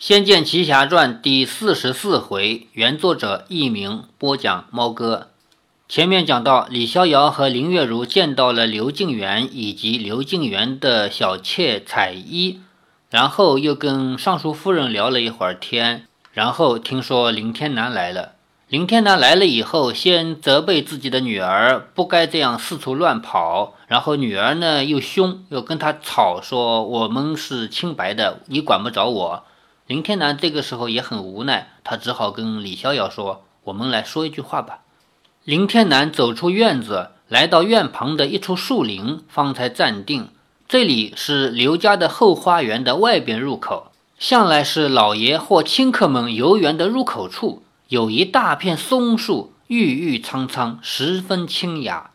《仙剑奇侠传》第四十四回，原作者佚名，播讲猫哥。前面讲到，李逍遥和林月如见到了刘敬元以及刘敬元的小妾彩衣，然后又跟尚书夫人聊了一会儿天，然后听说林天南来了。林天南来了以后，先责备自己的女儿不该这样四处乱跑，然后女儿呢又凶，又跟他吵说我们是清白的，你管不着我。林天南这个时候也很无奈，他只好跟李逍遥说：“我们来说一句话吧。”林天南走出院子，来到院旁的一处树林，方才站定。这里是刘家的后花园的外边入口，向来是老爷或亲客们游园的入口处，有一大片松树，郁郁苍苍，十分清雅。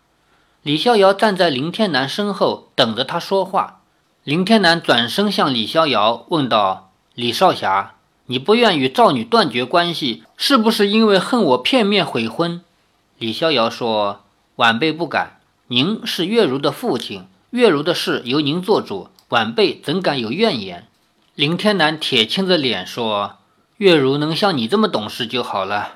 李逍遥站在林天南身后，等着他说话。林天南转身向李逍遥问道。李少侠，你不愿与赵女断绝关系，是不是因为恨我片面悔婚？李逍遥说：“晚辈不敢。您是月如的父亲，月如的事由您做主，晚辈怎敢有怨言？”林天南铁青着脸说：“月如能像你这么懂事就好了，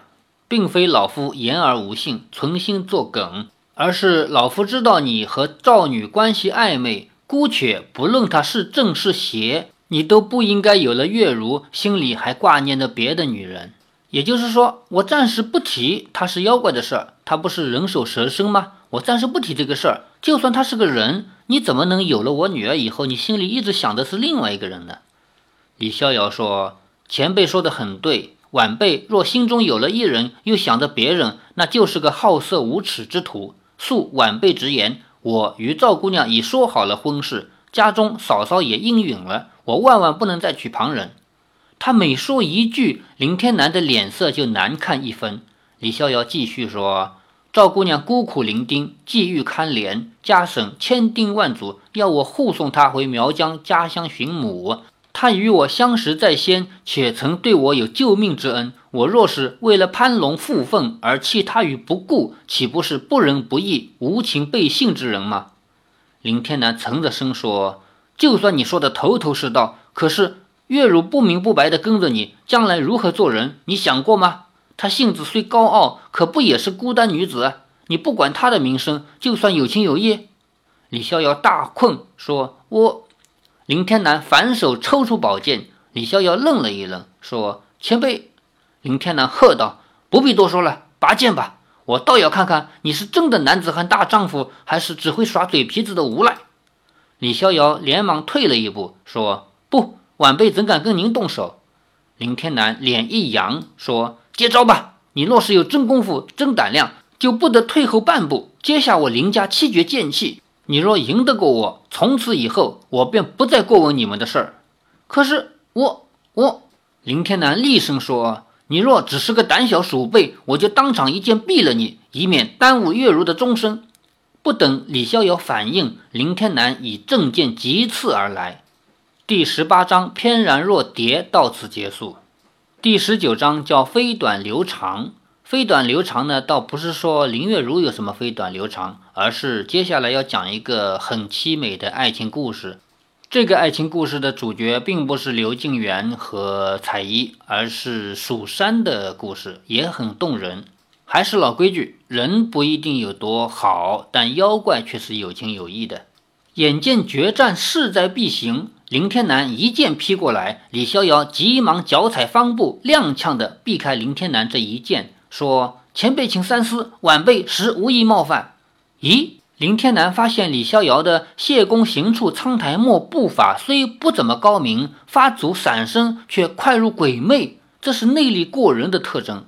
并非老夫言而无信，存心作梗，而是老夫知道你和赵女关系暧昧，姑且不论她是正是邪。”你都不应该有了月如，心里还挂念着别的女人。也就是说，我暂时不提他是妖怪的事儿，他不是人首蛇身吗？我暂时不提这个事儿。就算他是个人，你怎么能有了我女儿以后，你心里一直想的是另外一个人呢？李逍遥说：“前辈说的很对，晚辈若心中有了一人，又想着别人，那就是个好色无耻之徒。恕晚辈直言，我与赵姑娘已说好了婚事，家中嫂嫂也应允了。”我万万不能再娶旁人。他每说一句，林天南的脸色就难看一分。李逍遥继续说：“赵姑娘孤苦伶仃，际遇堪怜，家省千叮万嘱，要我护送她回苗疆家乡寻母。她与我相识在先，且曾对我有救命之恩。我若是为了攀龙附凤而弃她于不顾，岂不是不仁不义、无情背信之人吗？”林天南沉着声说。就算你说的头头是道，可是月如不明不白的跟着你，将来如何做人？你想过吗？她性子虽高傲，可不也是孤单女子？你不管她的名声，就算有情有义？李逍遥大困，说：“我。”林天南反手抽出宝剑。李逍遥愣了一愣，说：“前辈。”林天南喝道：“不必多说了，拔剑吧！我倒要看看你是真的男子汉大丈夫，还是只会耍嘴皮子的无赖。”李逍遥连忙退了一步，说：“不，晚辈怎敢跟您动手？”林天南脸一扬，说：“接招吧！你若是有真功夫、真胆量，就不得退后半步，接下我林家七绝剑气。你若赢得过我，从此以后我便不再过问你们的事儿。可是我……我……”林天南厉声说：“你若只是个胆小鼠辈，我就当场一剑毙了你，以免耽误月如的终身。”不等李逍遥反应，林天南以正剑急刺而来。第十八章翩然若蝶到此结束。第十九章叫飞短流长。飞短流长呢，倒不是说林月如有什么飞短流长，而是接下来要讲一个很凄美的爱情故事。这个爱情故事的主角并不是刘敬元和彩衣，而是蜀山的故事，也很动人。还是老规矩，人不一定有多好，但妖怪却是有情有义的。眼见决战势在必行，林天南一剑劈过来，李逍遥急忙脚踩方步，踉跄地避开林天南这一剑，说：“前辈请三思，晚辈实无意冒犯。”咦，林天南发现李逍遥的谢公行处苍苔没步法虽不怎么高明，发足闪身却快如鬼魅，这是内力过人的特征。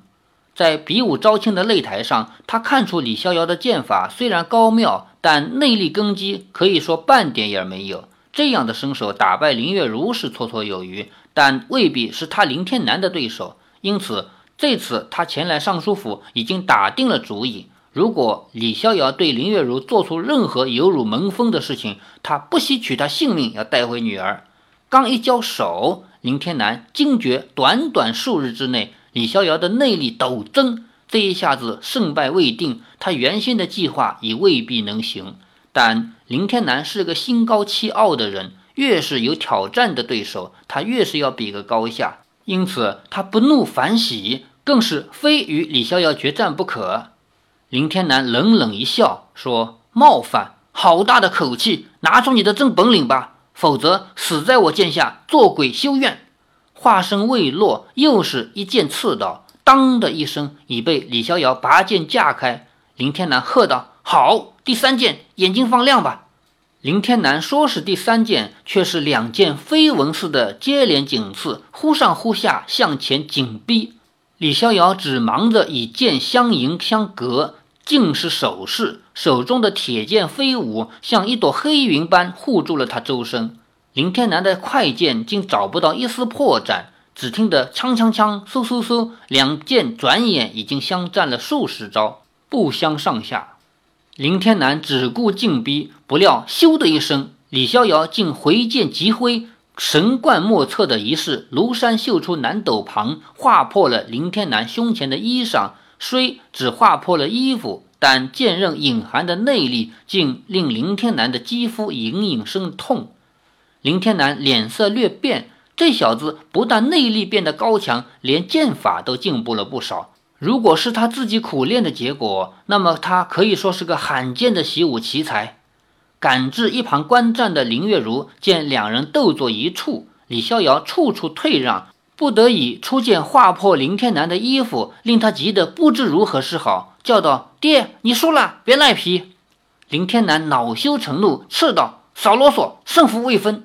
在比武招亲的擂台上，他看出李逍遥的剑法虽然高妙，但内力根基可以说半点也没有。这样的身手打败林月如是绰绰有余，但未必是他林天南的对手。因此，这次他前来尚书府，已经打定了主意：如果李逍遥对林月如做出任何有辱门风的事情，他不惜取他性命要带回女儿。刚一交手，林天南惊觉，短短数日之内。李逍遥的内力陡增，这一下子胜败未定，他原先的计划已未必能行。但林天南是个心高气傲的人，越是有挑战的对手，他越是要比个高下。因此他不怒反喜，更是非与李逍遥决战不可。林天南冷冷一笑，说：“冒犯，好大的口气！拿出你的真本领吧，否则死在我剑下，做鬼修怨。”话声未落，又是一剑刺到，当的一声，已被李逍遥拔剑架开。林天南喝道：“好，第三剑，眼睛放亮吧！”林天南说是第三剑，却是两剑飞蚊似的接连紧刺，忽上忽下向前紧逼。李逍遥只忙着以剑相迎相隔。竟是手势，手中的铁剑飞舞，像一朵黑云般护住了他周身。林天南的快剑竟找不到一丝破绽，只听得锵锵锵、嗖嗖嗖，两剑转眼已经相战了数十招，不相上下。林天南只顾进逼，不料咻的一声，李逍遥竟回剑急挥，神贯莫测的一式，庐山秀出南斗旁，划破了林天南胸前的衣裳。虽只划破了衣服，但剑刃隐含的内力竟令林天南的肌肤隐隐生痛。林天南脸色略变，这小子不但内力变得高强，连剑法都进步了不少。如果是他自己苦练的结果，那么他可以说是个罕见的习武奇才。赶至一旁观战的林月如见两人斗作一处，李逍遥处处退让。不得已出剑划破林天南的衣服，令他急得不知如何是好，叫道：“爹，你输了，别赖皮。”林天南恼羞成怒，斥道：“少啰嗦，胜负未分。”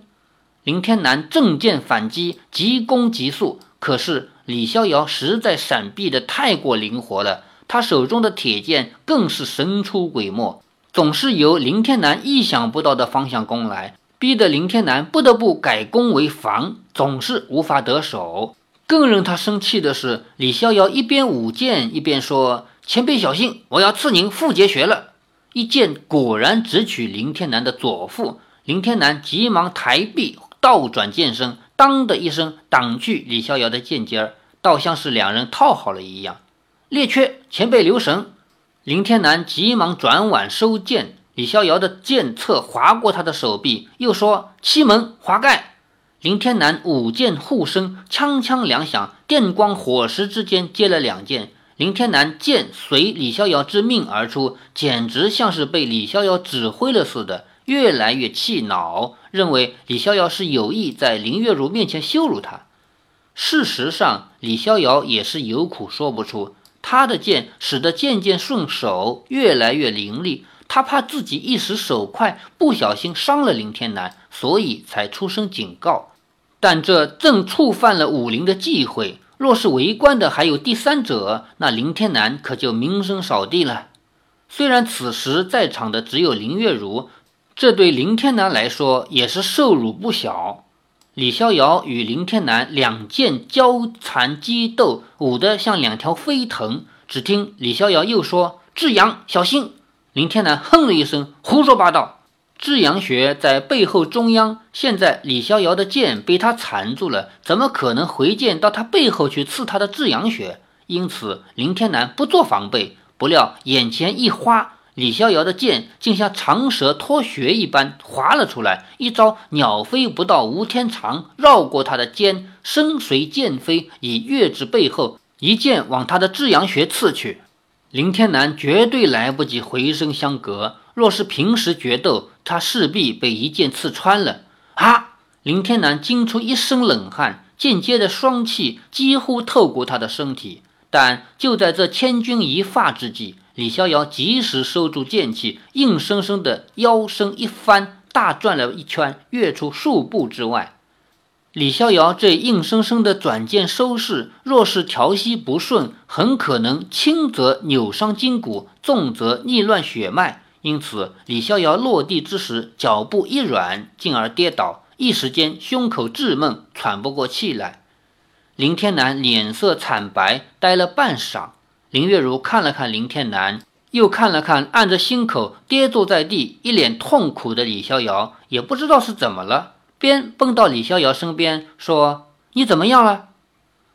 林天南正剑反击，急攻急速，可是李逍遥实在闪避的太过灵活了，他手中的铁剑更是神出鬼没，总是由林天南意想不到的方向攻来。逼得林天南不得不改攻为防，总是无法得手。更让他生气的是，李逍遥一边舞剑一边说：“前辈小心，我要刺您腹结穴了！”一剑果然直取林天南的左腹，林天南急忙抬臂倒转剑身，当的一声挡去李逍遥的剑尖儿，倒像是两人套好了一样。列缺，前辈留神！林天南急忙转腕收剑。李逍遥的剑侧划过他的手臂，又说：“七门滑盖。”林天南舞剑护身，锵锵两响，电光火石之间接了两剑。林天南剑随李逍遥之命而出，简直像是被李逍遥指挥了似的，越来越气恼，认为李逍遥是有意在林月如面前羞辱他。事实上，李逍遥也是有苦说不出，他的剑使得剑剑顺手，越来越凌厉。他怕自己一时手快，不小心伤了林天南，所以才出声警告。但这正触犯了武林的忌讳，若是围观的还有第三者，那林天南可就名声扫地了。虽然此时在场的只有林月如，这对林天南来说也是受辱不小。李逍遥与林天南两剑交缠激斗，舞得像两条飞腾。只听李逍遥又说：“志阳，小心！”林天南哼了一声，胡说八道。至阳穴在背后中央，现在李逍遥的剑被他缠住了，怎么可能回剑到他背后去刺他的至阳穴？因此，林天南不做防备。不料眼前一花，李逍遥的剑竟像长蛇脱穴一般划了出来，一招鸟飞不到无天长，绕过他的肩，身随剑飞，已跃至背后，一剑往他的至阳穴刺去。林天南绝对来不及回身相隔，若是平时决斗，他势必被一剑刺穿了。啊！林天南惊出一身冷汗，间接的双气几乎透过他的身体。但就在这千钧一发之际，李逍遥及时收住剑气，硬生生的腰身一翻，大转了一圈，跃出数步之外。李逍遥这硬生生的转剑收势，若是调息不顺，很可能轻则扭伤筋骨，重则逆乱血脉。因此，李逍遥落地之时，脚步一软，进而跌倒，一时间胸口滞闷，喘不过气来。林天南脸色惨白，呆了半晌。林月如看了看林天南，又看了看按着心口跌坐在地、一脸痛苦的李逍遥，也不知道是怎么了。边蹦到李逍遥身边说：“你怎么样了？”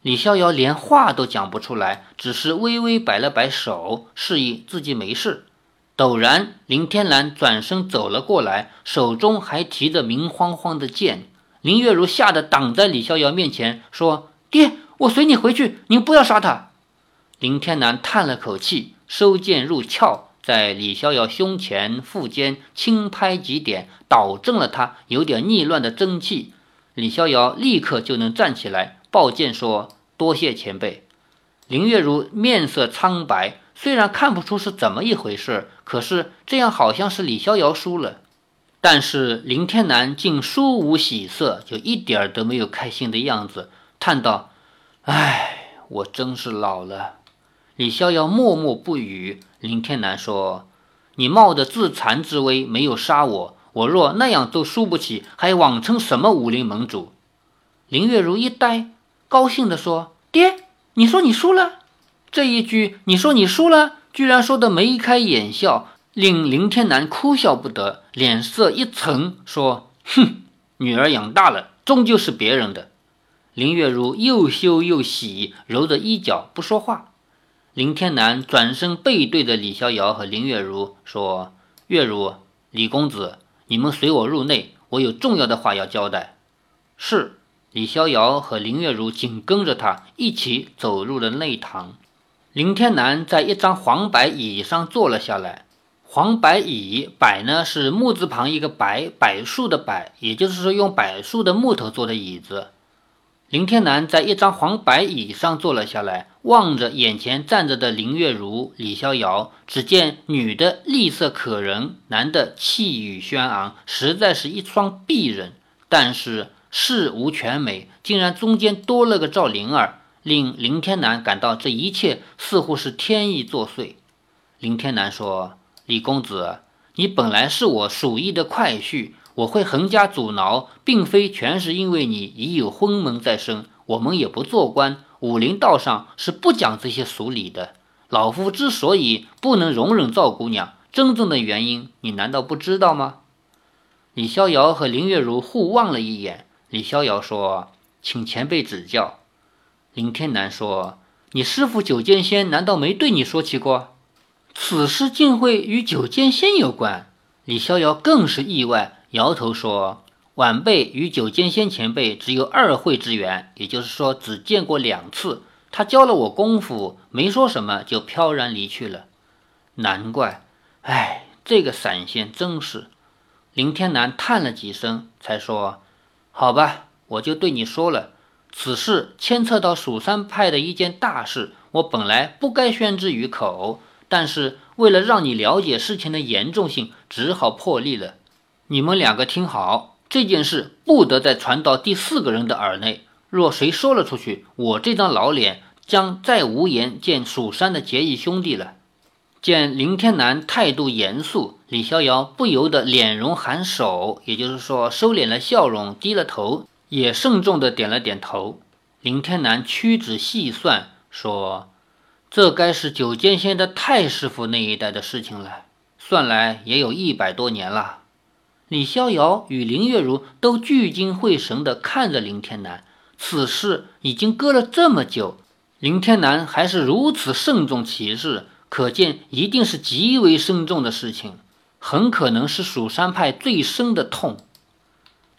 李逍遥连话都讲不出来，只是微微摆了摆手，示意自己没事。陡然，林天南转身走了过来，手中还提着明晃晃的剑。林月如吓得挡在李逍遥面前，说：“爹，我随你回去，您不要杀他。林天南叹了口气，收剑入鞘，在李逍遥胸前、腹间轻拍几点，导正了他有点逆乱的真气。李逍遥立刻就能站起来，抱剑说：“多谢前辈。”林月如面色苍白，虽然看不出是怎么一回事，可是这样好像是李逍遥输了。但是林天南竟殊无喜色，就一点儿都没有开心的样子，叹道：“唉，我真是老了。”李逍遥默默不语。林天南说：“你冒着自残之危没有杀我。”我若那样都输不起，还妄称什么武林盟主？林月如一呆，高兴地说：“爹，你说你输了？”这一句“你说你输了”，居然说得眉开眼笑，令林天南哭笑不得，脸色一沉，说：“哼，女儿养大了，终究是别人的。”林月如又羞又喜，揉着衣角不说话。林天南转身背对着李逍遥和林月如说：“月如，李公子。”你们随我入内，我有重要的话要交代。是李逍遥和林月如紧跟着他一起走入了内堂。林天南在一张黄白椅上坐了下来。黄白椅，柏呢是木字旁一个柏，柏树的柏，也就是说用柏树的木头做的椅子。林天南在一张黄白椅上坐了下来，望着眼前站着的林月如、李逍遥。只见女的丽色可人，男的气宇轩昂，实在是一双璧人。但是事无全美，竟然中间多了个赵灵儿，令林天南感到这一切似乎是天意作祟。林天南说：“李公子，你本来是我属意的快婿。”我会横加阻挠，并非全是因为你已有婚门在身。我们也不做官，武林道上是不讲这些俗礼的。老夫之所以不能容忍赵姑娘，真正的原因你难道不知道吗？李逍遥和林月如互望了一眼。李逍遥说：“请前辈指教。”林天南说：“你师傅九剑仙难道没对你说起过？此事竟会与九剑仙有关？”李逍遥更是意外。摇头说：“晚辈与九剑仙前辈只有二会之缘，也就是说只见过两次。他教了我功夫，没说什么就飘然离去了。难怪，哎，这个散仙真是……”林天南叹了几声，才说：“好吧，我就对你说了，此事牵扯到蜀山派的一件大事，我本来不该宣之于口，但是为了让你了解事情的严重性，只好破例了。”你们两个听好，这件事不得再传到第四个人的耳内。若谁说了出去，我这张老脸将再无颜见蜀山的结义兄弟了。见林天南态度严肃，李逍遥不由得脸容含首，也就是说收敛了笑容，低了头，也慎重的点了点头。林天南屈指细算，说：“这该是九剑仙的太师傅那一代的事情了，算来也有一百多年了。”李逍遥与林月如都聚精会神地看着林天南，此事已经隔了这么久，林天南还是如此慎重其事，可见一定是极为深重的事情，很可能是蜀山派最深的痛。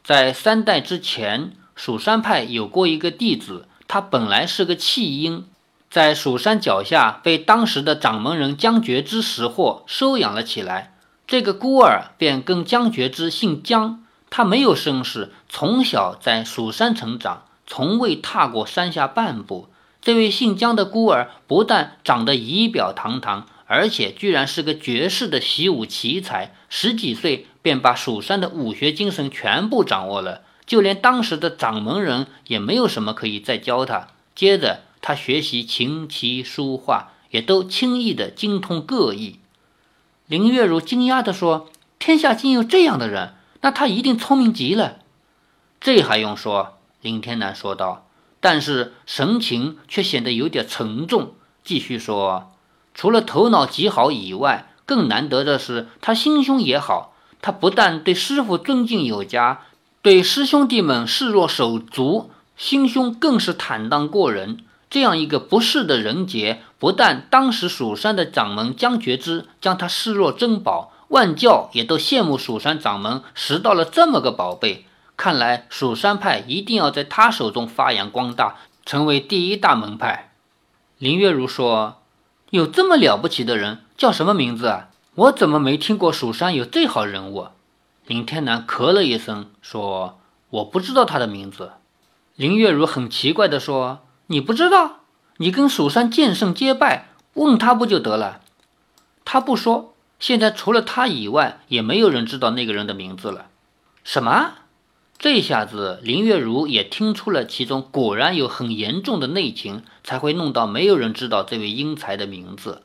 在三代之前，蜀山派有过一个弟子，他本来是个弃婴，在蜀山脚下被当时的掌门人江觉之识货收养了起来。这个孤儿便跟江觉之姓江，他没有身世，从小在蜀山成长，从未踏过山下半步。这位姓江的孤儿不但长得仪表堂堂，而且居然是个绝世的习武奇才，十几岁便把蜀山的武学精神全部掌握了，就连当时的掌门人也没有什么可以再教他。接着他学习琴棋书画，也都轻易的精通各艺。林月如惊讶地说：“天下竟有这样的人，那他一定聪明极了。”这还用说？林天南说道，但是神情却显得有点沉重。继续说：“除了头脑极好以外，更难得的是他心胸也好。他不但对师傅尊敬有加，对师兄弟们视若手足，心胸更是坦荡过人。”这样一个不世的人杰，不但当时蜀山的掌门江觉之将他视若珍宝，万教也都羡慕蜀山掌门拾到了这么个宝贝。看来蜀山派一定要在他手中发扬光大，成为第一大门派。林月如说：“有这么了不起的人，叫什么名字啊？我怎么没听过蜀山有这号人物？”林天南咳了一声，说：“我不知道他的名字。”林月如很奇怪地说：“你不知道？你跟蜀山剑圣结拜，问他不就得了？”他不说。现在除了他以外，也没有人知道那个人的名字了。什么？这下子林月如也听出了其中果然有很严重的内情，才会弄到没有人知道这位英才的名字。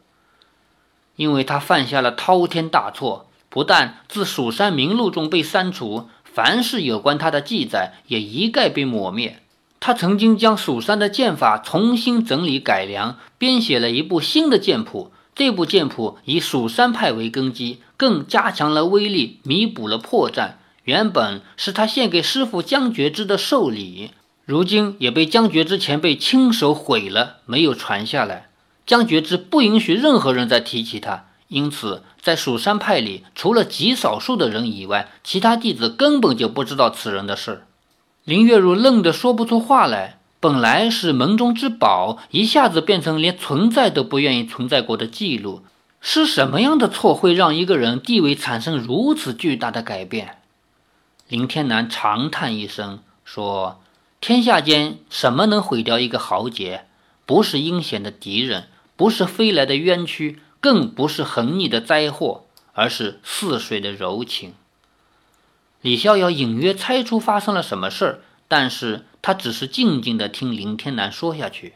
因为他犯下了滔天大错，不但自蜀山名录中被删除，凡是有关他的记载也一概被抹灭。他曾经将蜀山的剑法重新整理改良，编写了一部新的剑谱。这部剑谱以蜀山派为根基，更加强了威力，弥补了破绽。原本是他献给师傅江觉之的寿礼，如今也被江觉之前辈亲手毁了，没有传下来。江觉之不允许任何人再提起他，因此在蜀山派里，除了极少数的人以外，其他弟子根本就不知道此人的事。林月如愣得说不出话来，本来是门中之宝，一下子变成连存在都不愿意存在过的记录。是什么样的错会让一个人地位产生如此巨大的改变？林天南长叹一声，说：“天下间什么能毁掉一个豪杰？不是阴险的敌人，不是飞来的冤屈，更不是横逆的灾祸，而是似水的柔情。”李逍遥隐约猜出发生了什么事儿，但是他只是静静的听林天南说下去。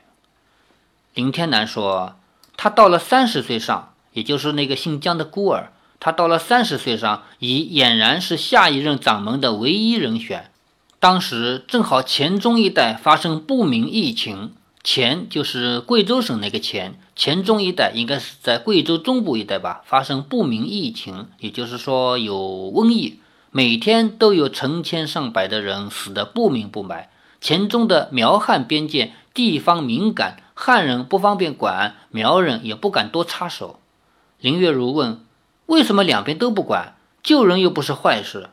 林天南说：“他到了三十岁上，也就是那个姓姜的孤儿。”他到了三十岁上，已俨然是下一任掌门的唯一人选。当时正好黔中一带发生不明疫情，黔就是贵州省那个黔，黔中一带应该是在贵州中部一带吧？发生不明疫情，也就是说有瘟疫，每天都有成千上百的人死得不明不白。黔中的苗汉边界地方敏感，汉人不方便管，苗人也不敢多插手。林月如问。为什么两边都不管？救人又不是坏事。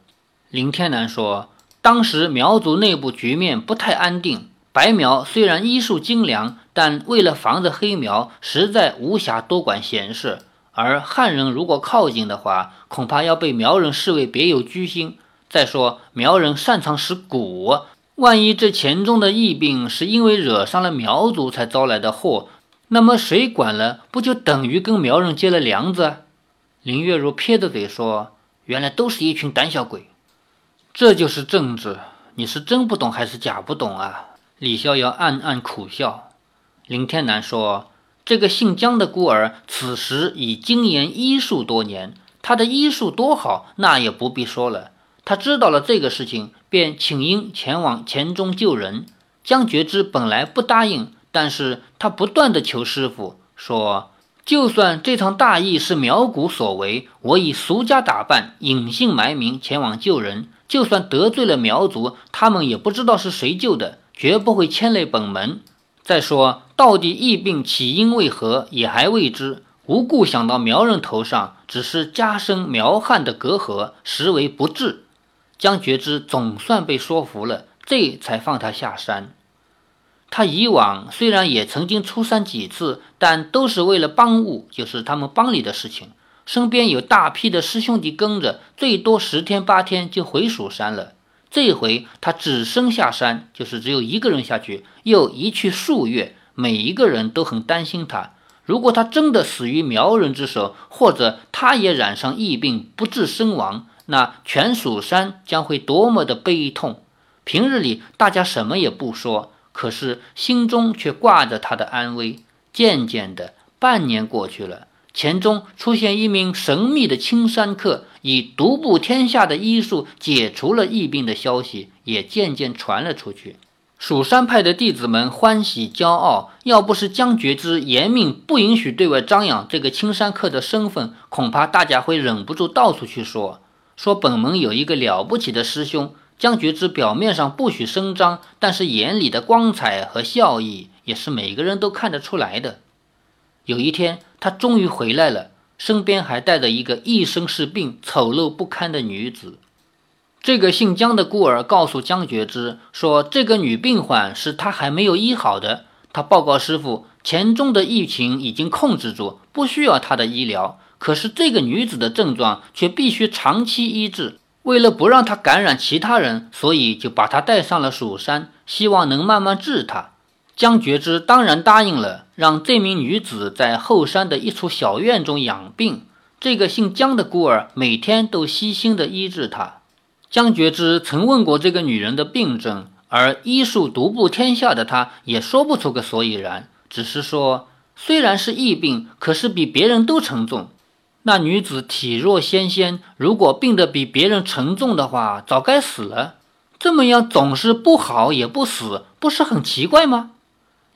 林天南说：“当时苗族内部局面不太安定，白苗虽然医术精良，但为了防着黑苗，实在无暇多管闲事。而汉人如果靠近的话，恐怕要被苗人视为别有居心。再说苗人擅长使蛊，万一这钱中的疫病是因为惹上了苗族才招来的祸，那么谁管了，不就等于跟苗人结了梁子？”林月如撇着嘴说：“原来都是一群胆小鬼，这就是政治。你是真不懂还是假不懂啊？”李逍遥暗暗苦笑。林天南说：“这个姓姜的孤儿，此时已精研医术多年，他的医术多好，那也不必说了。他知道了这个事情，便请缨前往黔中救人。姜觉之本来不答应，但是他不断的求师傅说。”就算这场大疫是苗谷所为，我以俗家打扮，隐姓埋名前往救人。就算得罪了苗族，他们也不知道是谁救的，绝不会牵累本门。再说，到底疫病起因为何，也还未知。无故想到苗人头上，只是加深苗汉的隔阂，实为不智。江觉之总算被说服了，这才放他下山。他以往虽然也曾经出山几次，但都是为了帮务，就是他们帮里的事情。身边有大批的师兄弟跟着，最多十天八天就回蜀山了。这回他只身下山，就是只有一个人下去，又一去数月，每一个人都很担心他。如果他真的死于苗人之手，或者他也染上疫病不治身亡，那全蜀山将会多么的悲痛！平日里大家什么也不说。可是心中却挂着他的安危。渐渐的，半年过去了，钱中出现一名神秘的青山客，以独步天下的医术解除了疫病的消息也渐渐传了出去。蜀山派的弟子们欢喜骄傲，要不是江觉之严命不允许对外张扬这个青山客的身份，恐怕大家会忍不住到处去说说本门有一个了不起的师兄。江觉之表面上不许声张，但是眼里的光彩和笑意也是每个人都看得出来的。有一天，他终于回来了，身边还带着一个一身是病、丑陋不堪的女子。这个姓姜的孤儿告诉姜觉之说：“这个女病患是他还没有医好的。他报告师傅，黔中的疫情已经控制住，不需要他的医疗。可是这个女子的症状却必须长期医治。为了不让她感染其他人，所以就把她带上了蜀山，希望能慢慢治她。”江觉之当然答应了，让这名女子在后山的一处小院中养病。这个姓江的孤儿每天都悉心地医治她。江觉之曾问过这个女人的病症，而医术独步天下的他也说不出个所以然，只是说虽然是疫病，可是比别人都沉重。那女子体弱纤纤，如果病得比别人沉重的话，早该死了。这么样总是不好也不死，不是很奇怪吗？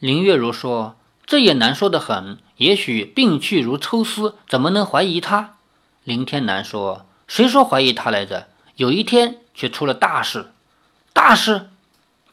林月如说：“这也难说的很，也许病去如抽丝，怎么能怀疑他？”林天南说：“谁说怀疑他来着？”有一天却出了大事，大事，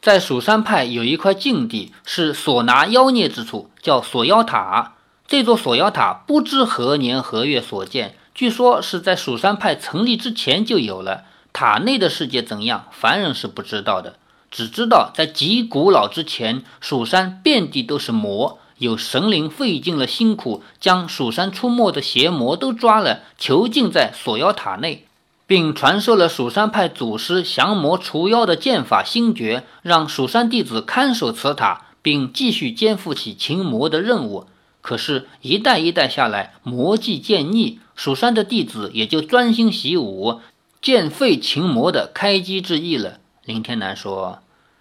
在蜀山派有一块禁地，是所拿妖孽之处，叫锁妖塔。这座锁妖塔不知何年何月所建，据说是在蜀山派成立之前就有了。塔内的世界怎样，凡人是不知道的，只知道在极古老之前，蜀山遍地都是魔，有神灵费尽了辛苦，将蜀山出没的邪魔都抓了，囚禁在锁妖塔内。并传授了蜀山派祖师降魔除妖的剑法心诀，让蜀山弟子看守此塔，并继续肩负起擒魔的任务。可是，一代一代下来，魔技渐腻，蜀山的弟子也就专心习武，渐废擒魔的开机之意了。林天南说：“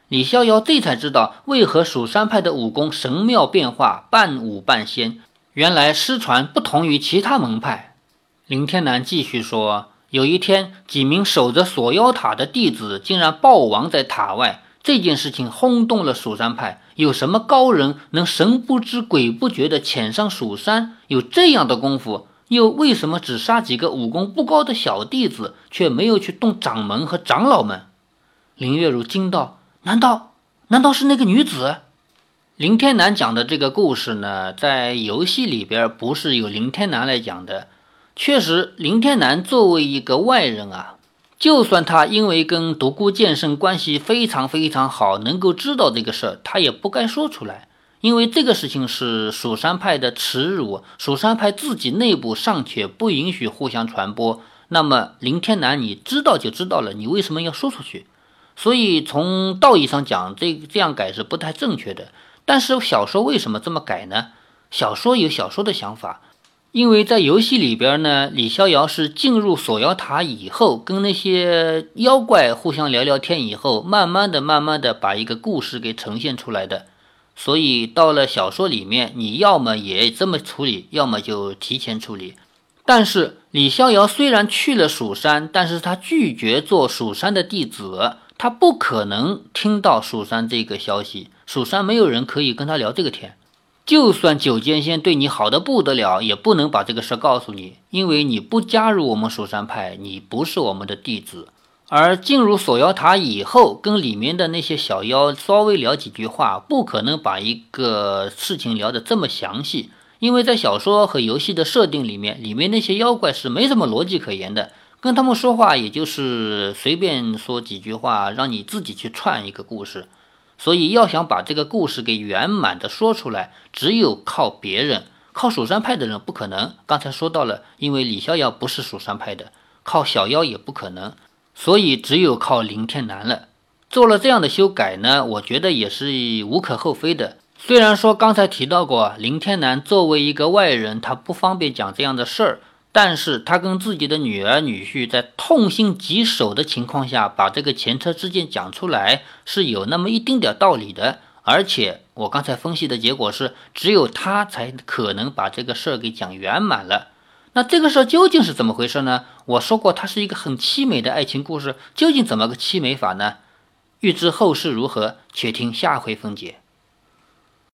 李逍遥这才知道，为何蜀山派的武功神妙变化，半武半仙，原来失传不同于其他门派。”林天南继续说。有一天，几名守着锁妖塔的弟子竟然暴亡在塔外。这件事情轰动了蜀山派。有什么高人能神不知鬼不觉地潜上蜀山？有这样的功夫，又为什么只杀几个武功不高的小弟子，却没有去动掌门和长老们？林月如惊道：“难道，难道是那个女子？”林天南讲的这个故事呢，在游戏里边不是由林天南来讲的。确实，林天南作为一个外人啊，就算他因为跟独孤剑圣关系非常非常好，能够知道这个事儿，他也不该说出来，因为这个事情是蜀山派的耻辱，蜀山派自己内部尚且不允许互相传播。那么林天南，你知道就知道了，你为什么要说出去？所以从道义上讲，这这样改是不太正确的。但是小说为什么这么改呢？小说有小说的想法。因为在游戏里边呢，李逍遥是进入锁妖塔以后，跟那些妖怪互相聊聊天以后，慢慢的、慢慢的把一个故事给呈现出来的。所以到了小说里面，你要么也这么处理，要么就提前处理。但是李逍遥虽然去了蜀山，但是他拒绝做蜀山的弟子，他不可能听到蜀山这个消息，蜀山没有人可以跟他聊这个天。就算九剑仙对你好的不得了，也不能把这个事告诉你，因为你不加入我们蜀山派，你不是我们的弟子。而进入锁妖塔以后，跟里面的那些小妖稍微聊几句话，不可能把一个事情聊得这么详细，因为在小说和游戏的设定里面，里面那些妖怪是没什么逻辑可言的，跟他们说话也就是随便说几句话，让你自己去串一个故事。所以要想把这个故事给圆满的说出来，只有靠别人，靠蜀山派的人不可能。刚才说到了，因为李逍遥不是蜀山派的，靠小妖也不可能，所以只有靠林天南了。做了这样的修改呢，我觉得也是无可厚非的。虽然说刚才提到过，林天南作为一个外人，他不方便讲这样的事儿。但是他跟自己的女儿女婿在痛心疾首的情况下，把这个前车之鉴讲出来，是有那么一丁点道理的。而且我刚才分析的结果是，只有他才可能把这个事儿给讲圆满了。那这个事儿究竟是怎么回事呢？我说过，它是一个很凄美的爱情故事，究竟怎么个凄美法呢？欲知后事如何，且听下回分解。